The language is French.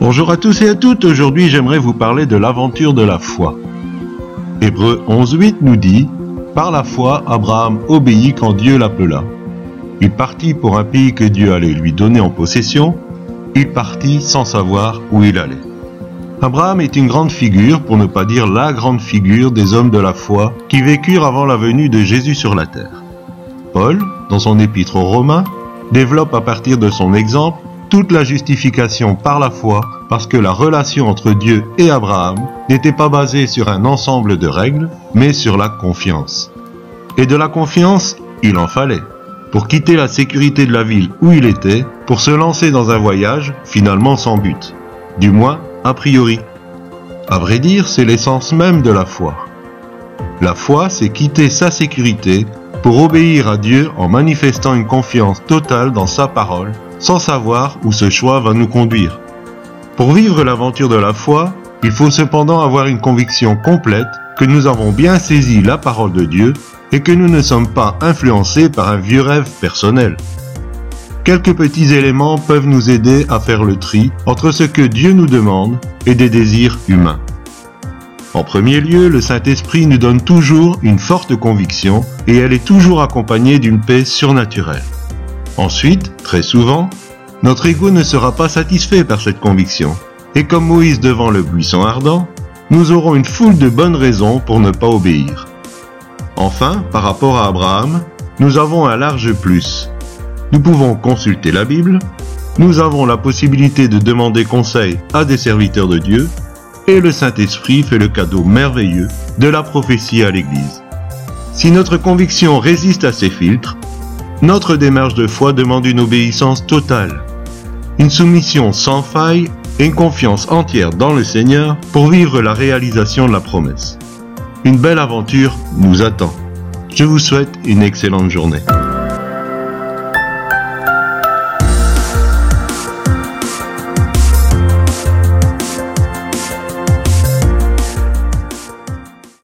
Bonjour à tous et à toutes, aujourd'hui j'aimerais vous parler de l'aventure de la foi. Hébreu 11.8 nous dit Par la foi, Abraham obéit quand Dieu l'appela. Il partit pour un pays que Dieu allait lui donner en possession. Il partit sans savoir où il allait. Abraham est une grande figure, pour ne pas dire la grande figure des hommes de la foi qui vécurent avant la venue de Jésus sur la terre. Paul, dans son épître aux Romains, développe à partir de son exemple toute la justification par la foi parce que la relation entre Dieu et Abraham n'était pas basée sur un ensemble de règles, mais sur la confiance. Et de la confiance, il en fallait, pour quitter la sécurité de la ville où il était, pour se lancer dans un voyage finalement sans but, du moins a priori. À vrai dire, c'est l'essence même de la foi. La foi, c'est quitter sa sécurité pour obéir à Dieu en manifestant une confiance totale dans sa parole, sans savoir où ce choix va nous conduire. Pour vivre l'aventure de la foi, il faut cependant avoir une conviction complète que nous avons bien saisi la parole de Dieu et que nous ne sommes pas influencés par un vieux rêve personnel. Quelques petits éléments peuvent nous aider à faire le tri entre ce que Dieu nous demande et des désirs humains. En premier lieu, le Saint-Esprit nous donne toujours une forte conviction et elle est toujours accompagnée d'une paix surnaturelle. Ensuite, très souvent, notre ego ne sera pas satisfait par cette conviction. Et comme Moïse devant le buisson ardent, nous aurons une foule de bonnes raisons pour ne pas obéir. Enfin, par rapport à Abraham, nous avons un large plus. Nous pouvons consulter la Bible, nous avons la possibilité de demander conseil à des serviteurs de Dieu, et le Saint-Esprit fait le cadeau merveilleux de la prophétie à l'Église. Si notre conviction résiste à ces filtres, notre démarche de foi demande une obéissance totale, une soumission sans faille et une confiance entière dans le Seigneur pour vivre la réalisation de la promesse. Une belle aventure nous attend. Je vous souhaite une excellente journée.